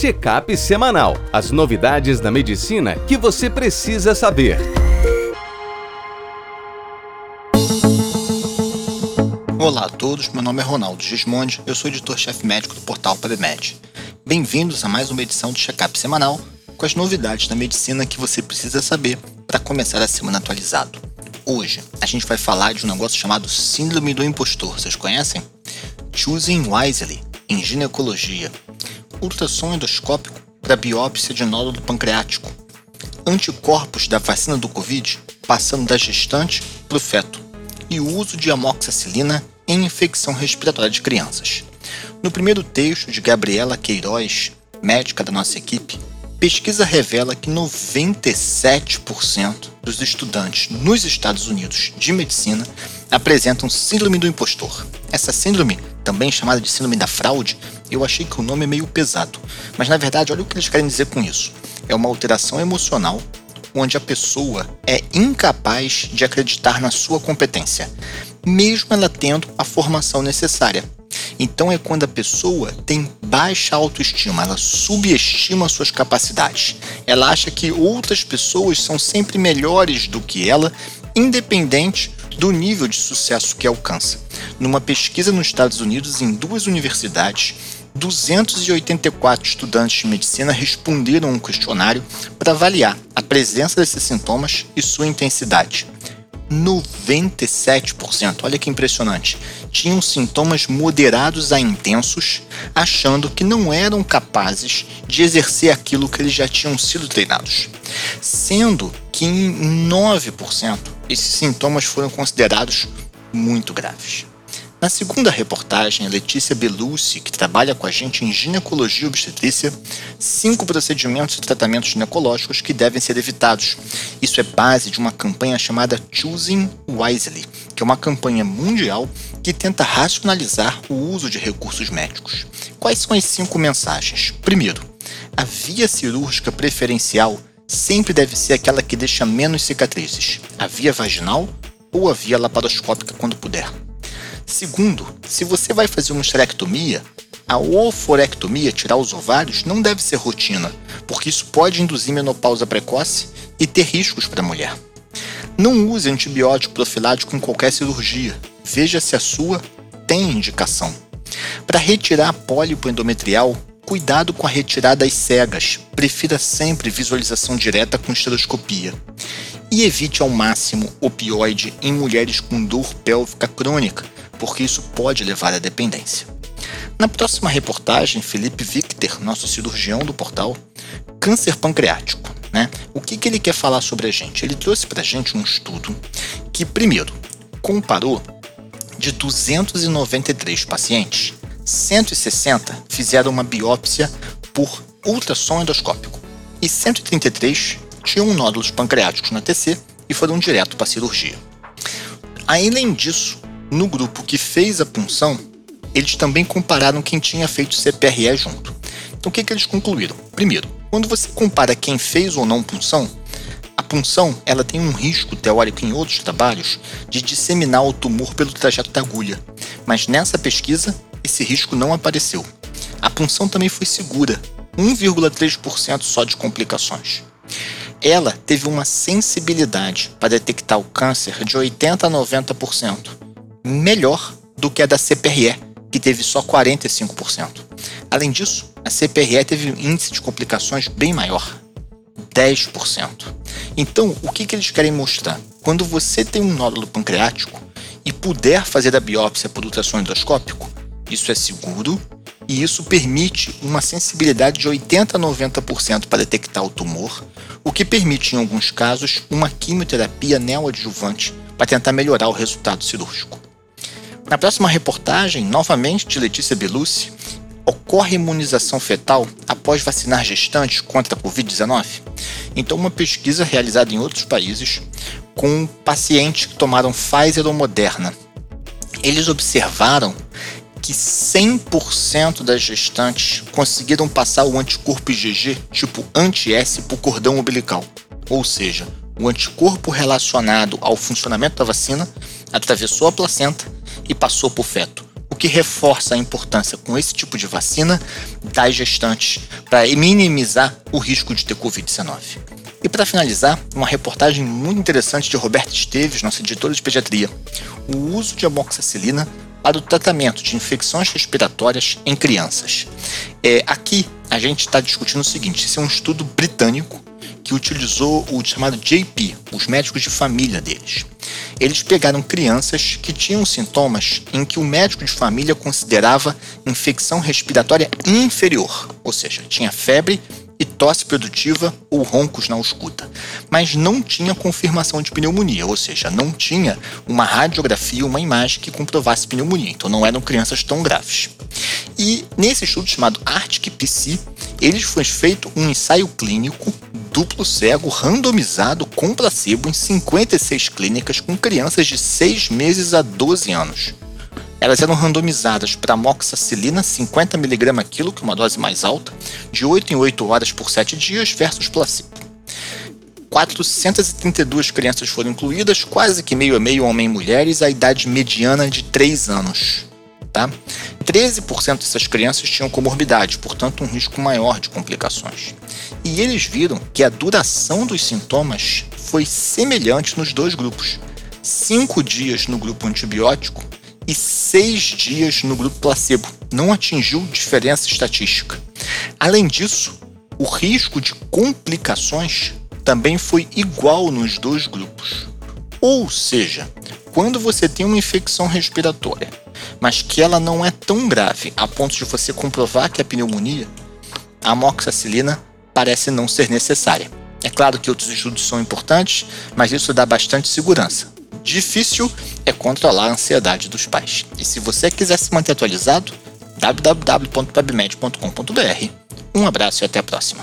Check-up semanal. As novidades da medicina que você precisa saber. Olá a todos, meu nome é Ronaldo Gismondi, eu sou editor-chefe médico do portal PubMed. Bem-vindos a mais uma edição do Check-up semanal com as novidades da medicina que você precisa saber para começar a semana atualizado. Hoje a gente vai falar de um negócio chamado Síndrome do Impostor. Vocês conhecem? Choosing Wisely, em ginecologia. Ultrassom endoscópico para biópsia de nódulo pancreático. Anticorpos da vacina do Covid passando da gestante para o feto. E o uso de amoxicilina em infecção respiratória de crianças. No primeiro texto de Gabriela Queiroz, médica da nossa equipe, Pesquisa revela que 97% dos estudantes nos Estados Unidos de medicina apresentam síndrome do impostor. Essa síndrome, também chamada de síndrome da fraude, eu achei que o nome é meio pesado, mas na verdade, olha o que eles querem dizer com isso. É uma alteração emocional onde a pessoa é incapaz de acreditar na sua competência, mesmo ela tendo a formação necessária. Então é quando a pessoa tem baixa autoestima, ela subestima suas capacidades. Ela acha que outras pessoas são sempre melhores do que ela, independente do nível de sucesso que alcança. Numa pesquisa nos Estados Unidos, em duas universidades, 284 estudantes de medicina responderam um questionário para avaliar a presença desses sintomas e sua intensidade. 97%, olha que impressionante, tinham sintomas moderados a intensos, achando que não eram capazes de exercer aquilo que eles já tinham sido treinados. Sendo que em 9% esses sintomas foram considerados muito graves. Na segunda reportagem, Letícia Belucci, que trabalha com a gente em ginecologia obstetrícia, cinco procedimentos e tratamentos ginecológicos que devem ser evitados. Isso é base de uma campanha chamada Choosing Wisely, que é uma campanha mundial que tenta racionalizar o uso de recursos médicos. Quais são as cinco mensagens? Primeiro, a via cirúrgica preferencial sempre deve ser aquela que deixa menos cicatrizes, a via vaginal ou a via laparoscópica quando puder. Segundo, se você vai fazer uma esterectomia, a oforectomia, tirar os ovários, não deve ser rotina, porque isso pode induzir menopausa precoce e ter riscos para a mulher. Não use antibiótico profilático em qualquer cirurgia. Veja se a sua tem indicação. Para retirar pólipo endometrial, cuidado com a retirada das cegas. Prefira sempre visualização direta com estereoscopia. E evite ao máximo opioide em mulheres com dor pélvica crônica, porque isso pode levar à dependência. Na próxima reportagem, Felipe Victor, nosso cirurgião do portal, câncer pancreático. Né? O que, que ele quer falar sobre a gente? Ele trouxe para a gente um estudo que, primeiro, comparou de 293 pacientes, 160 fizeram uma biópsia por ultrassom endoscópico e 133 tinham nódulos pancreáticos na TC e foram direto para a cirurgia. Além disso, no grupo que fez a punção, eles também compararam quem tinha feito CPRE junto. Então o que, que eles concluíram? Primeiro, quando você compara quem fez ou não punção, a punção ela tem um risco teórico em outros trabalhos de disseminar o tumor pelo trajeto da agulha, mas nessa pesquisa esse risco não apareceu. A punção também foi segura, 1,3% só de complicações. Ela teve uma sensibilidade para detectar o câncer de 80 a 90%, melhor do que a da CPRE, que teve só 45%. Além disso, a CPRE teve um índice de complicações bem maior, 10%. Então, o que, que eles querem mostrar? Quando você tem um nódulo pancreático e puder fazer a biópsia por ultrassom endoscópico, isso é seguro e isso permite uma sensibilidade de 80 a 90% para detectar o tumor, o que permite, em alguns casos, uma quimioterapia neoadjuvante para tentar melhorar o resultado cirúrgico. Na próxima reportagem, novamente de Letícia Belucci, ocorre imunização fetal após vacinar gestantes contra a Covid-19? Então, uma pesquisa realizada em outros países com pacientes que tomaram Pfizer ou Moderna. Eles observaram que 100% das gestantes conseguiram passar o anticorpo IgG tipo anti-S por cordão umbilical, ou seja, o anticorpo relacionado ao funcionamento da vacina atravessou a placenta e passou por feto, o que reforça a importância com esse tipo de vacina das gestantes para minimizar o risco de ter Covid-19. E para finalizar, uma reportagem muito interessante de Roberto Esteves, nossa editora de pediatria, o uso de amoxicilina para o tratamento de infecções respiratórias em crianças. É, aqui a gente está discutindo o seguinte: esse é um estudo britânico que utilizou o chamado JP, os médicos de família deles. Eles pegaram crianças que tinham sintomas em que o médico de família considerava infecção respiratória inferior, ou seja, tinha febre e tosse produtiva ou roncos na escuta, mas não tinha confirmação de pneumonia, ou seja, não tinha uma radiografia, uma imagem que comprovasse pneumonia, então não eram crianças tão graves. E nesse estudo chamado ARCTIC-PC, eles foi feito um ensaio clínico duplo cego randomizado com placebo em 56 clínicas com crianças de 6 meses a 12 anos. Elas eram randomizadas para amoxicilina 50mg quilo, que é uma dose mais alta, de 8 em 8 horas por 7 dias, versus placebo. 432 crianças foram incluídas, quase que meio a meio homem e mulheres, a idade mediana de 3 anos. Tá? 13% dessas crianças tinham comorbidade, portanto, um risco maior de complicações. E eles viram que a duração dos sintomas foi semelhante nos dois grupos: 5 dias no grupo antibiótico e seis dias no grupo placebo. Não atingiu diferença estatística. Além disso, o risco de complicações também foi igual nos dois grupos. Ou seja, quando você tem uma infecção respiratória, mas que ela não é tão grave a ponto de você comprovar que é pneumonia, a amoxicilina parece não ser necessária. É claro que outros estudos são importantes, mas isso dá bastante segurança. Difícil é controlar a ansiedade dos pais. E se você quiser se manter atualizado, www.pubmed.com.br. Um abraço e até a próxima.